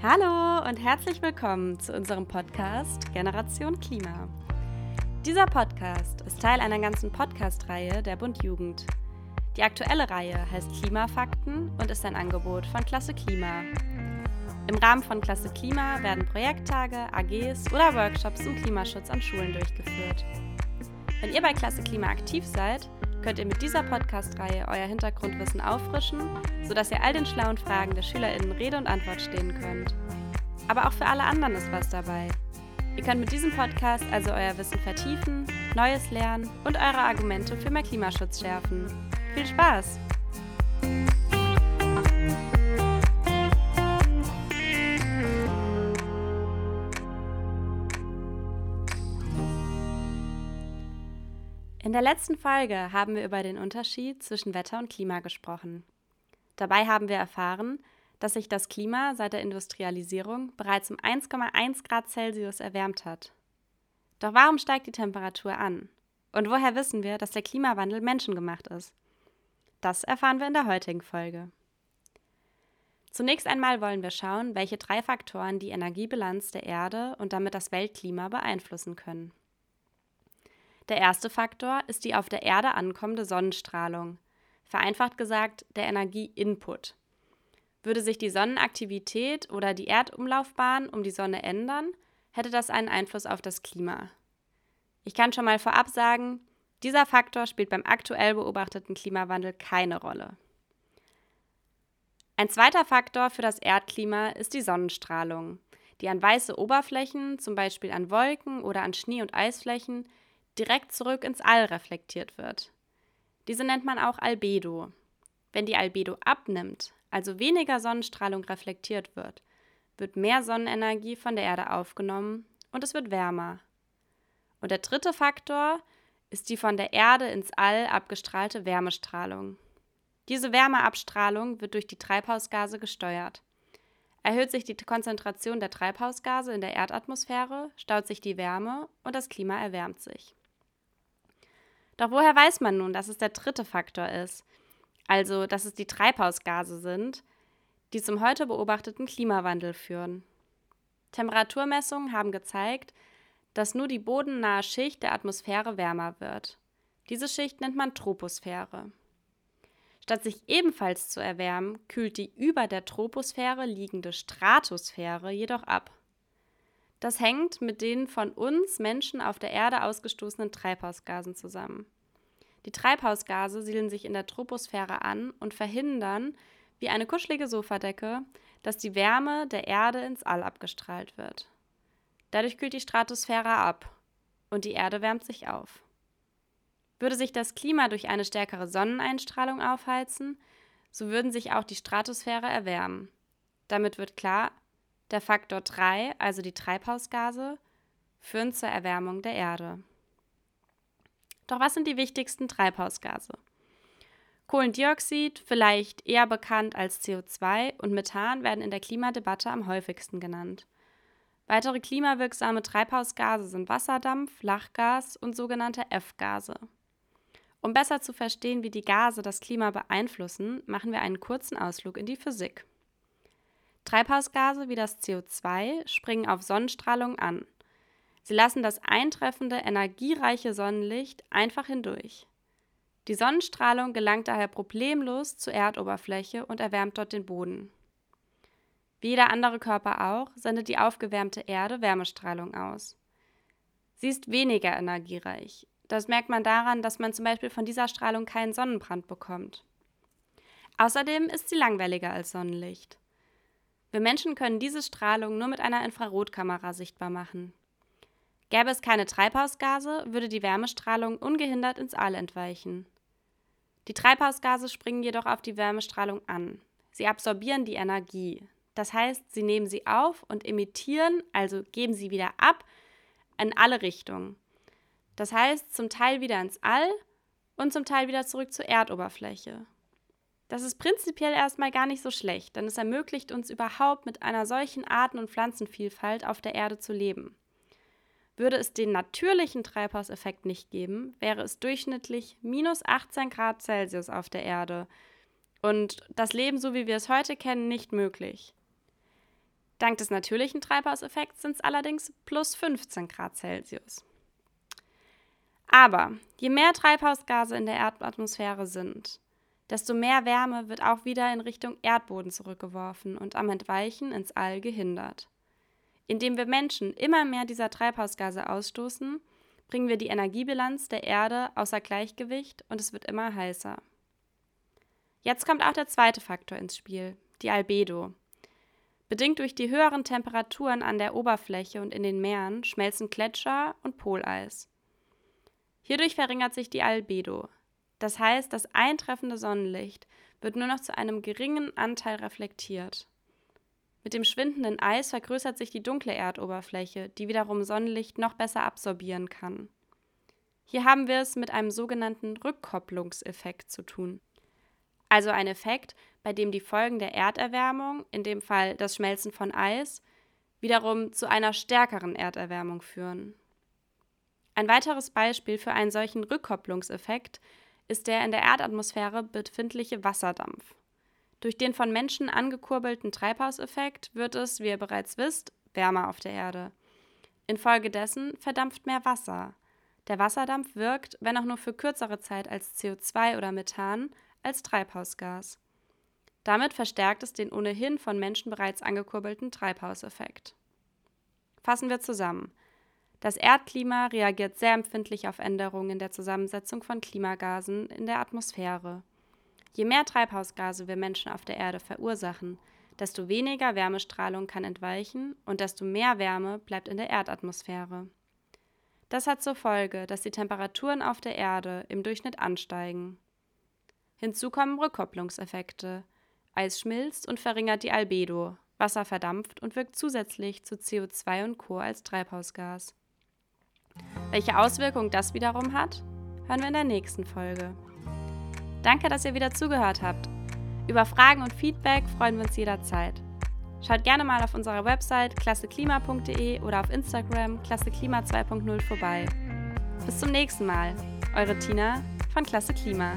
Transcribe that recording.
Hallo und herzlich willkommen zu unserem Podcast Generation Klima. Dieser Podcast ist Teil einer ganzen Podcast-Reihe der Bund Jugend. Die aktuelle Reihe heißt Klimafakten und ist ein Angebot von Klasse Klima. Im Rahmen von Klasse Klima werden Projekttage, AGs oder Workshops zum Klimaschutz an Schulen durchgeführt. Wenn ihr bei Klasse Klima aktiv seid, könnt ihr mit dieser Podcast-Reihe euer Hintergrundwissen auffrischen, sodass ihr all den schlauen Fragen der SchülerInnen Rede und Antwort stehen könnt. Aber auch für alle anderen ist was dabei. Ihr könnt mit diesem Podcast also euer Wissen vertiefen, Neues lernen und eure Argumente für mehr Klimaschutz schärfen. Viel Spaß! Der letzten Folge haben wir über den Unterschied zwischen Wetter und Klima gesprochen. Dabei haben wir erfahren, dass sich das Klima seit der Industrialisierung bereits um 1,1 Grad Celsius erwärmt hat. Doch warum steigt die Temperatur an? Und woher wissen wir, dass der Klimawandel menschengemacht ist? Das erfahren wir in der heutigen Folge. Zunächst einmal wollen wir schauen, welche drei Faktoren die Energiebilanz der Erde und damit das Weltklima beeinflussen können. Der erste Faktor ist die auf der Erde ankommende Sonnenstrahlung, vereinfacht gesagt der Energieinput. Würde sich die Sonnenaktivität oder die Erdumlaufbahn um die Sonne ändern, hätte das einen Einfluss auf das Klima. Ich kann schon mal vorab sagen, dieser Faktor spielt beim aktuell beobachteten Klimawandel keine Rolle. Ein zweiter Faktor für das Erdklima ist die Sonnenstrahlung, die an weiße Oberflächen, zum Beispiel an Wolken oder an Schnee- und Eisflächen, direkt zurück ins All reflektiert wird. Diese nennt man auch Albedo. Wenn die Albedo abnimmt, also weniger Sonnenstrahlung reflektiert wird, wird mehr Sonnenenergie von der Erde aufgenommen und es wird wärmer. Und der dritte Faktor ist die von der Erde ins All abgestrahlte Wärmestrahlung. Diese Wärmeabstrahlung wird durch die Treibhausgase gesteuert. Erhöht sich die Konzentration der Treibhausgase in der Erdatmosphäre, staut sich die Wärme und das Klima erwärmt sich. Doch woher weiß man nun, dass es der dritte Faktor ist? Also, dass es die Treibhausgase sind, die zum heute beobachteten Klimawandel führen. Temperaturmessungen haben gezeigt, dass nur die bodennahe Schicht der Atmosphäre wärmer wird. Diese Schicht nennt man Troposphäre. Statt sich ebenfalls zu erwärmen, kühlt die über der Troposphäre liegende Stratosphäre jedoch ab. Das hängt mit den von uns Menschen auf der Erde ausgestoßenen Treibhausgasen zusammen. Die Treibhausgase siedeln sich in der Troposphäre an und verhindern, wie eine kuschelige Sofadecke, dass die Wärme der Erde ins All abgestrahlt wird. Dadurch kühlt die Stratosphäre ab und die Erde wärmt sich auf. Würde sich das Klima durch eine stärkere Sonneneinstrahlung aufheizen, so würden sich auch die Stratosphäre erwärmen. Damit wird klar, der Faktor 3, also die Treibhausgase, führen zur Erwärmung der Erde. Doch was sind die wichtigsten Treibhausgase? Kohlendioxid, vielleicht eher bekannt als CO2, und Methan werden in der Klimadebatte am häufigsten genannt. Weitere klimawirksame Treibhausgase sind Wasserdampf, Lachgas und sogenannte F-Gase. Um besser zu verstehen, wie die Gase das Klima beeinflussen, machen wir einen kurzen Ausflug in die Physik. Treibhausgase wie das CO2 springen auf Sonnenstrahlung an. Sie lassen das eintreffende, energiereiche Sonnenlicht einfach hindurch. Die Sonnenstrahlung gelangt daher problemlos zur Erdoberfläche und erwärmt dort den Boden. Wie jeder andere Körper auch, sendet die aufgewärmte Erde Wärmestrahlung aus. Sie ist weniger energiereich. Das merkt man daran, dass man zum Beispiel von dieser Strahlung keinen Sonnenbrand bekommt. Außerdem ist sie langwelliger als Sonnenlicht. Wir Menschen können diese Strahlung nur mit einer Infrarotkamera sichtbar machen. Gäbe es keine Treibhausgase, würde die Wärmestrahlung ungehindert ins All entweichen. Die Treibhausgase springen jedoch auf die Wärmestrahlung an. Sie absorbieren die Energie. Das heißt, sie nehmen sie auf und emittieren, also geben sie wieder ab, in alle Richtungen. Das heißt, zum Teil wieder ins All und zum Teil wieder zurück zur Erdoberfläche. Das ist prinzipiell erstmal gar nicht so schlecht, denn es ermöglicht uns überhaupt mit einer solchen Arten- und Pflanzenvielfalt auf der Erde zu leben. Würde es den natürlichen Treibhauseffekt nicht geben, wäre es durchschnittlich minus 18 Grad Celsius auf der Erde und das Leben, so wie wir es heute kennen, nicht möglich. Dank des natürlichen Treibhauseffekts sind es allerdings plus 15 Grad Celsius. Aber je mehr Treibhausgase in der Erdatmosphäre sind, desto mehr Wärme wird auch wieder in Richtung Erdboden zurückgeworfen und am Entweichen ins All gehindert. Indem wir Menschen immer mehr dieser Treibhausgase ausstoßen, bringen wir die Energiebilanz der Erde außer Gleichgewicht und es wird immer heißer. Jetzt kommt auch der zweite Faktor ins Spiel, die Albedo. Bedingt durch die höheren Temperaturen an der Oberfläche und in den Meeren schmelzen Gletscher und Poleis. Hierdurch verringert sich die Albedo. Das heißt, das eintreffende Sonnenlicht wird nur noch zu einem geringen Anteil reflektiert. Mit dem schwindenden Eis vergrößert sich die dunkle Erdoberfläche, die wiederum Sonnenlicht noch besser absorbieren kann. Hier haben wir es mit einem sogenannten Rückkopplungseffekt zu tun also ein Effekt, bei dem die Folgen der Erderwärmung, in dem Fall das Schmelzen von Eis, wiederum zu einer stärkeren Erderwärmung führen. Ein weiteres Beispiel für einen solchen Rückkopplungseffekt ist der in der Erdatmosphäre befindliche Wasserdampf. Durch den von Menschen angekurbelten Treibhauseffekt wird es, wie ihr bereits wisst, wärmer auf der Erde. Infolgedessen verdampft mehr Wasser. Der Wasserdampf wirkt, wenn auch nur für kürzere Zeit als CO2 oder Methan, als Treibhausgas. Damit verstärkt es den ohnehin von Menschen bereits angekurbelten Treibhauseffekt. Fassen wir zusammen. Das Erdklima reagiert sehr empfindlich auf Änderungen der Zusammensetzung von Klimagasen in der Atmosphäre. Je mehr Treibhausgase wir Menschen auf der Erde verursachen, desto weniger Wärmestrahlung kann entweichen und desto mehr Wärme bleibt in der Erdatmosphäre. Das hat zur Folge, dass die Temperaturen auf der Erde im Durchschnitt ansteigen. Hinzu kommen Rückkopplungseffekte. Eis schmilzt und verringert die Albedo, Wasser verdampft und wirkt zusätzlich zu CO2 und Co. als Treibhausgas. Welche Auswirkungen das wiederum hat, hören wir in der nächsten Folge. Danke, dass ihr wieder zugehört habt. Über Fragen und Feedback freuen wir uns jederzeit. Schaut gerne mal auf unserer Website klasseklima.de oder auf Instagram klasseklima 2.0 vorbei. Bis zum nächsten Mal. Eure Tina von Klasse Klima.